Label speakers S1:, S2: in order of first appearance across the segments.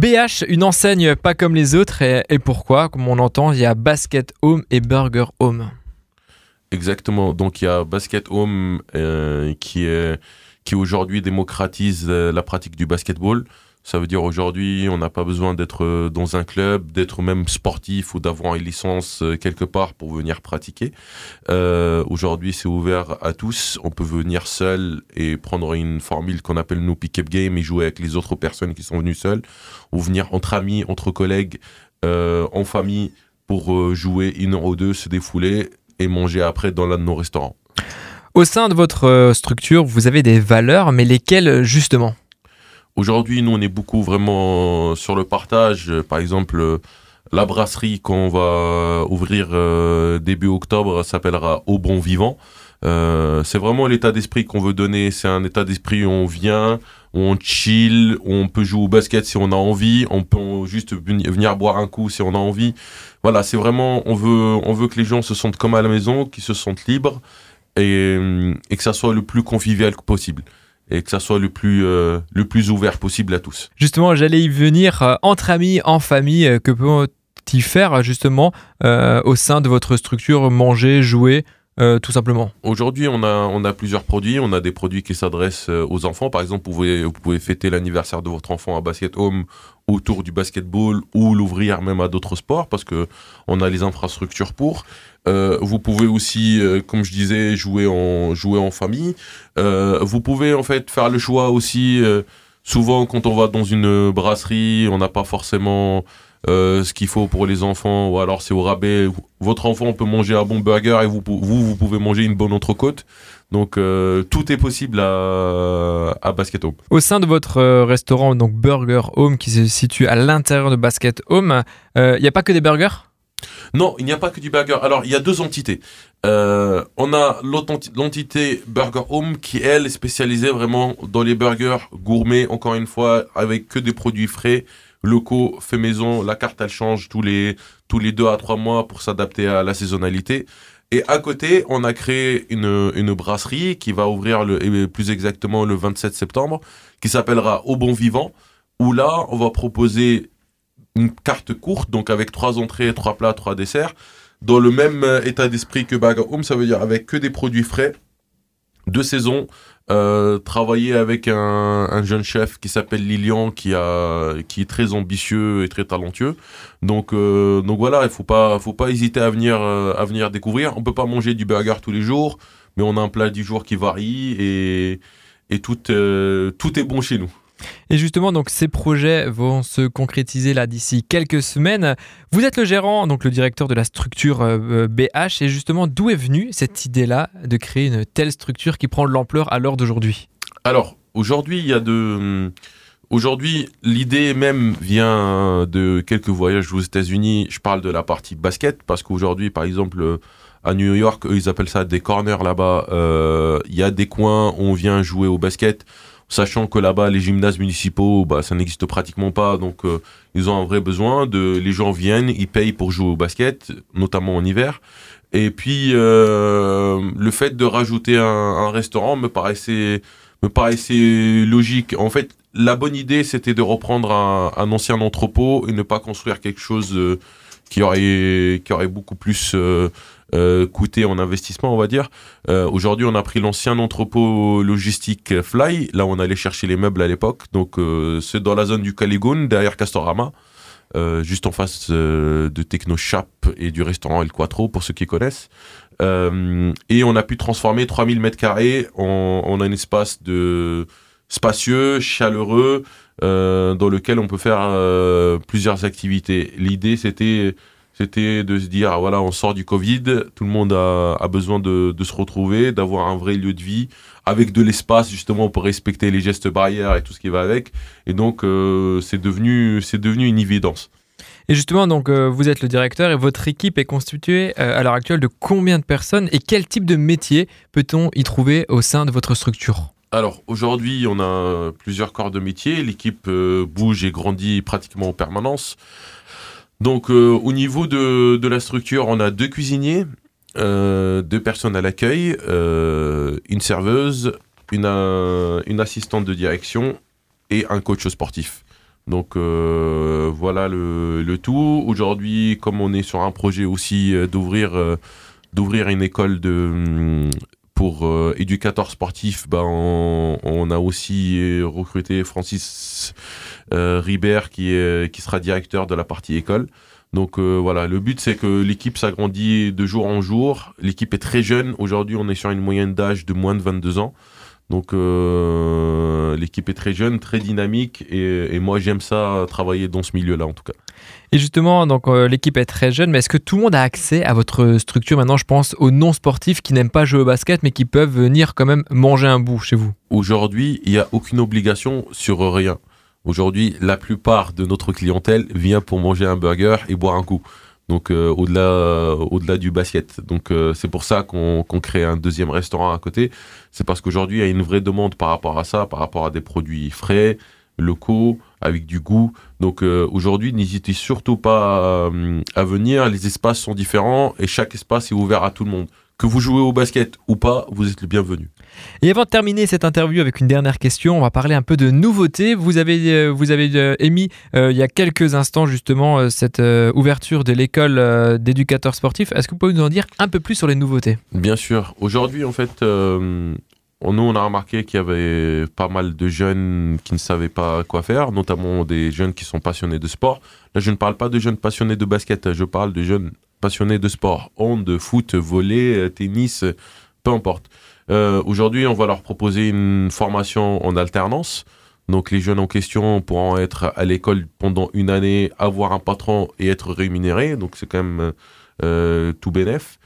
S1: BH, une enseigne pas comme les autres, et, pourquoi? Comme on entend, il y a Basket Home et Burger Home.
S2: Exactement. Donc il y a Basket Home euh, qui qui aujourd'hui démocratise euh, la pratique du basketball. Ça veut dire aujourd'hui, on n'a pas besoin d'être euh, dans un club, d'être même sportif ou d'avoir une licence euh, quelque part pour venir pratiquer. Euh, aujourd'hui, c'est ouvert à tous. On peut venir seul et prendre une formule qu'on appelle nous pick-up game et jouer avec les autres personnes qui sont venues seules, ou venir entre amis, entre collègues, en famille pour jouer une heure ou deux, se défouler et manger après dans l'un de nos restaurants.
S1: Au sein de votre structure, vous avez des valeurs, mais lesquelles justement?
S2: Aujourd'hui, nous, on est beaucoup vraiment sur le partage. Euh, Par exemple, euh, la brasserie qu'on va ouvrir euh, début octobre s'appellera Au Bon Vivant. Euh, c'est vraiment l'état d'esprit qu'on veut donner. C'est un état d'esprit où on vient, où on chill, où on peut jouer au basket si on a envie, on peut juste veni- venir boire un coup si on a envie. Voilà, c'est vraiment, on veut, on veut que les gens se sentent comme à la maison, qu'ils se sentent libres euh, et que ça soit le plus convivial possible et que ça soit le plus, euh, le plus ouvert possible à tous.
S1: Justement, j'allais y venir euh, entre amis, en famille, euh, que peut-il faire justement au sein de votre structure Manger, jouer, euh, tout simplement
S2: Aujourd'hui, on a, on a plusieurs produits. On a des produits qui s'adressent euh, aux enfants. Par exemple, vous pouvez, vous pouvez fêter l'anniversaire de votre enfant à Basket Home autour du basketball ou l'ouvrir même à d'autres sports parce que on a les infrastructures pour. Euh, vous pouvez aussi, comme je disais, jouer en, jouer en famille. Vous pouvez en fait faire le choix aussi. souvent, quand on va dans une brasserie, on n'a pas forcément euh, ce qu'il faut pour les enfants, ou alors c'est au rabais. Votre enfant peut manger un bon burger et vous, vous, vous pouvez manger une bonne entrecôte. Donc euh, tout est possible à, à Basket Home.
S1: Au sein de votre euh, restaurant, donc Burger Home, qui se situe à l'intérieur de Basket Home, euh, il n'y a pas que des burgers?
S2: Non, il n'y a pas que du burger. Alors, il y a deux entités. Euh, on a l'entité Burger Home qui, elle, est spécialisée vraiment dans les burgers gourmets, encore une fois, avec que des produits frais, locaux, fait maison. La carte, elle change tous les, tous les deux à trois mois pour s'adapter à la saisonnalité. Et à côté, on a créé une, brasserie qui va ouvrir plus exactement le 27 septembre, qui s'appellera Au Bon Vivant, où là, on va proposer une carte courte, donc avec trois entrées, trois plats, trois desserts, dans le même euh, état d'esprit que Burger Home, ça veut dire avec que des produits frais, de saison, euh, travailler avec un, un jeune chef qui s'appelle Lilian, qui, a, qui est très ambitieux et très talentueux. Donc, euh, donc voilà, il faut pas, faut pas hésiter à venir, euh, à venir découvrir. On peut pas manger du burger tous les jours, mais on a un plat du jour qui varie et, et tout, euh, tout est bon chez nous.
S1: Et justement, donc ces projets vont se concrétiser là d'ici quelques semaines. Vous êtes le gérant, donc le directeur de la structure euh, BH, et justement, d'où est venue cette idée-là de créer une telle structure qui prend de l'ampleur à l'heure d'aujourd'hui?
S2: Alors, aujourd'hui, il y a de. Aujourd'hui, l'idée même vient de quelques voyages aux États-Unis. Je parle de la partie basket parce qu'aujourd'hui, par exemple, euh, à New York, ils appellent ça des corners là-bas. Euh, Il y a des coins où on vient jouer au basket, sachant que là-bas, les gymnases municipaux, bah, ça n'existe pratiquement pas. Donc, euh, ils ont un vrai besoin. De, les gens viennent, ils payent pour jouer au basket, notamment en hiver. Et puis, euh, le fait de rajouter un, un restaurant me paraissait me paraissait logique. En fait, la bonne idée, c'était de reprendre un, un ancien entrepôt et ne pas construire quelque chose euh, qui aurait qui aurait beaucoup plus euh, coûté en investissement, on va dire. Euh, Aujourd'hui, on a pris l'ancien entrepôt logistique Fly, là on allait chercher les meubles à l'époque. Donc, euh, c'est dans la zone du Caligoun, derrière Castorama. Euh, juste en face de Techno Shop et du restaurant El Quattro, pour ceux qui connaissent. Et on a pu transformer 3000 mètres carrés en, un espace de spacieux, chaleureux, dans lequel on peut faire plusieurs activités. L'idée, c'était c'était de se dire, ah, voilà, on sort du Covid, tout le monde a, a besoin de, de se retrouver, d'avoir un vrai lieu de vie, avec de l'espace justement pour respecter les gestes barrières et tout ce qui va avec. Et donc, euh, c'est devenu, c'est devenu une évidence.
S1: Et justement, donc euh, vous êtes le directeur et votre équipe est constituée euh, à l'heure actuelle de combien de personnes et quel type de métier peut-on y trouver au sein de votre structure?
S2: Alors aujourd'hui, on a plusieurs corps de métier. L'équipe euh, bouge et grandit pratiquement en permanence. Donc euh, au niveau de, la structure, on a deux cuisiniers, euh, deux personnes à l'accueil, euh, une serveuse, une, une assistante de direction et un coach sportif. Donc voilà le, tout. Aujourd'hui, comme on est sur un projet aussi d'ouvrir d'ouvrir une école de hum, pour euh, éducateur sportif, ben, on, a aussi recruté Francis Ribert qui, est, qui sera directeur de la partie école. Donc euh, voilà, le but c'est que l'équipe s'agrandit de jour en jour. L'équipe est très jeune. Aujourd'hui, on est sur une moyenne d'âge de moins de 22 ans. Donc euh, l'équipe est très jeune, très dynamique et, moi j'aime ça travailler dans ce milieu-là en tout cas.
S1: Et justement, donc euh, l'équipe est très jeune, mais est-ce que tout le monde a accès à votre structure Maintenant, je pense aux non-sportifs qui n'aiment pas jouer au basket, mais qui peuvent venir quand même manger un bout chez vous.
S2: Aujourd'hui, il n'y a aucune obligation sur rien. Aujourd'hui, la plupart de notre clientèle vient pour manger un burger et boire un coup donc euh, au-delà euh, au-delà du basket. Donc euh, c'est pour ça qu'on crée un deuxième restaurant à côté. C'est parce qu'aujourd'hui il y a une vraie demande par rapport à ça, par rapport à des produits frais, locaux, avec du goût. Donc aujourd'hui n'hésitez surtout pas à venir. Les espaces sont différents et chaque espace est ouvert à tout le monde. Que vous jouez au basket ou pas, vous êtes le bienvenu.
S1: Et avant de terminer cette interview avec une dernière question, on va parler un peu de nouveautés. Vous avez, euh, vous avez euh, émis euh, il y a quelques instants justement cette ouverture de l'école d'éducateurs sportifs. Est-ce que vous pouvez nous en dire un peu plus sur les nouveautés?
S2: Bien sûr. Aujourd'hui, en fait, nous, on a remarqué qu'il y avait pas mal de jeunes qui ne savaient pas quoi faire, notamment des jeunes qui sont passionnés de sport. Là, je ne parle pas de jeunes passionnés de basket, je parle de jeunes passionnés de sport, de foot, volley, tennis, peu importe. Euh, aujourd'hui, on va leur proposer une formation en alternance. Donc les jeunes en question pourront être à l'école pendant une année, avoir un patron et être rémunérés. Donc c'est quand même euh, tout bénef.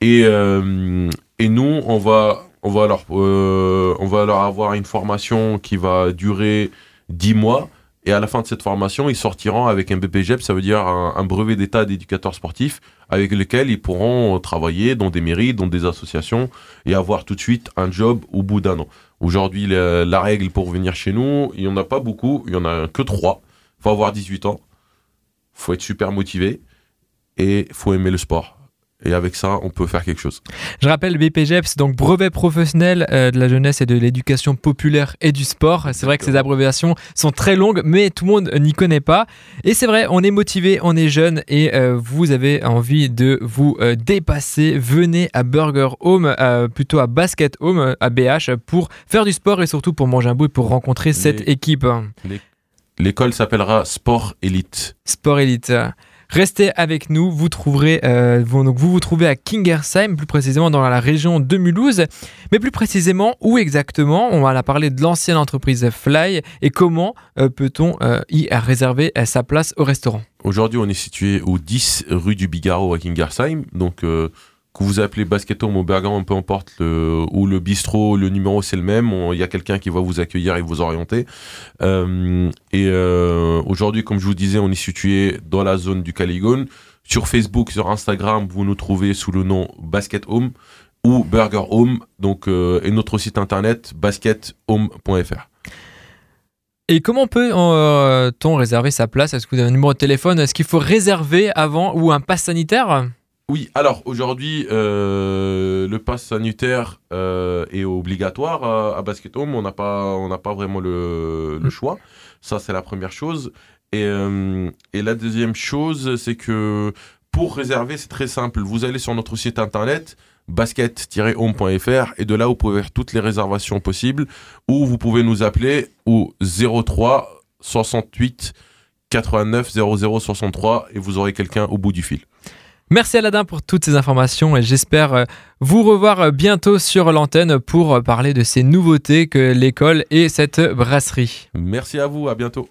S2: Et, euh, et nous, on va, on, va leur, on va leur avoir une formation qui va durer 10 mois et à la fin de cette formation, ils sortiront avec un BPGEP, ça veut dire un, brevet d'état d'éducateur sportif, avec lequel ils pourront travailler dans des mairies, dans des associations, et avoir tout de suite un job au bout d'un an. Aujourd'hui, la, règle pour venir chez nous, il n'y en a pas beaucoup, il n'y en a que trois. Il faut avoir 18 ans, il faut être super motivé, et il faut aimer le sport. Et avec ça, on peut faire quelque chose.
S1: Je rappelle BPGEPS, donc brevet professionnel euh, de la jeunesse et de l'éducation populaire et du sport. C'est vrai que ces abréviations sont très longues, mais tout le monde n'y connaît pas. Et c'est vrai, on est motivé, on est jeune et euh, vous avez envie de vous euh, dépasser. Venez à Burger Home, plutôt à Basket Home, à BH, pour faire du sport et surtout pour manger un bout et pour rencontrer cette équipe.
S2: L'école s'appellera Sport Elite.
S1: Sport Elite. Restez avec nous, vous trouverez, euh, vous, donc vous vous trouvez à Kingersheim, plus précisément dans la région de Mulhouse. Mais plus précisément, où exactement? On va parler de l'ancienne entreprise Fly et comment euh, peut-on euh, y réserver sa place au restaurant.
S2: Aujourd'hui, on est situé au 10 rue du Bigaro à Kingersheim, donc que vous appelez Basketom ou Bergamo, peu importe, le, ou le bistrot, le numéro c'est le même. Il y a quelqu'un qui va vous accueillir et vous orienter. Euh, et euh, aujourd'hui, comme je vous disais, on est situé dans la zone du Caligone. Sur Facebook, sur Instagram, vous nous trouvez sous le nom Basket Home ou Burger Home. Donc, euh, et notre site internet baskethome.fr.
S1: Et comment peut-on réserver sa place? Est-ce que vous avez un numéro de téléphone? Est-ce qu'il faut réserver avant ou un pass sanitaire?
S2: Oui, alors aujourd'hui, euh, le pass sanitaire euh, est obligatoire à, à Basket Home. On n'a pas, on pas vraiment le, mm. choix. Ça, c'est la première chose. Et, euh, et la deuxième chose, c'est que pour réserver, c'est très simple. Vous allez sur notre site internet basket-home.fr et de là, vous pouvez faire toutes les réservations possibles ou vous pouvez nous appeler au 03 68 89 00 63 et vous aurez quelqu'un au bout du fil.
S1: Merci Aladin pour toutes ces informations et j'espère euh, vous revoir euh, bientôt sur l'antenne pour euh, parler de ces nouveautés que l'école et cette brasserie.
S2: Merci à vous, à bientôt.